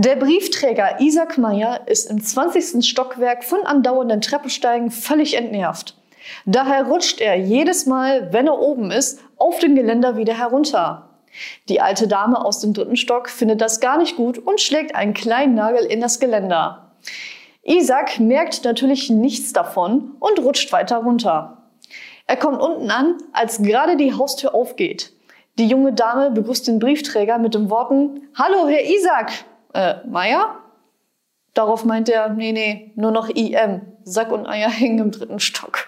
Der Briefträger Isaac Meyer ist im 20. Stockwerk von andauernden Treppensteigen völlig entnervt. Daher rutscht er jedes Mal, wenn er oben ist, auf dem Geländer wieder herunter. Die alte Dame aus dem dritten Stock findet das gar nicht gut und schlägt einen kleinen Nagel in das Geländer. Isaac merkt natürlich nichts davon und rutscht weiter runter. Er kommt unten an, als gerade die Haustür aufgeht. Die junge Dame begrüßt den Briefträger mit den Worten, Hallo, Herr Isaac! Äh, Meier? Darauf meint er, nee, nee, nur noch IM. Sack und Eier hängen im dritten Stock.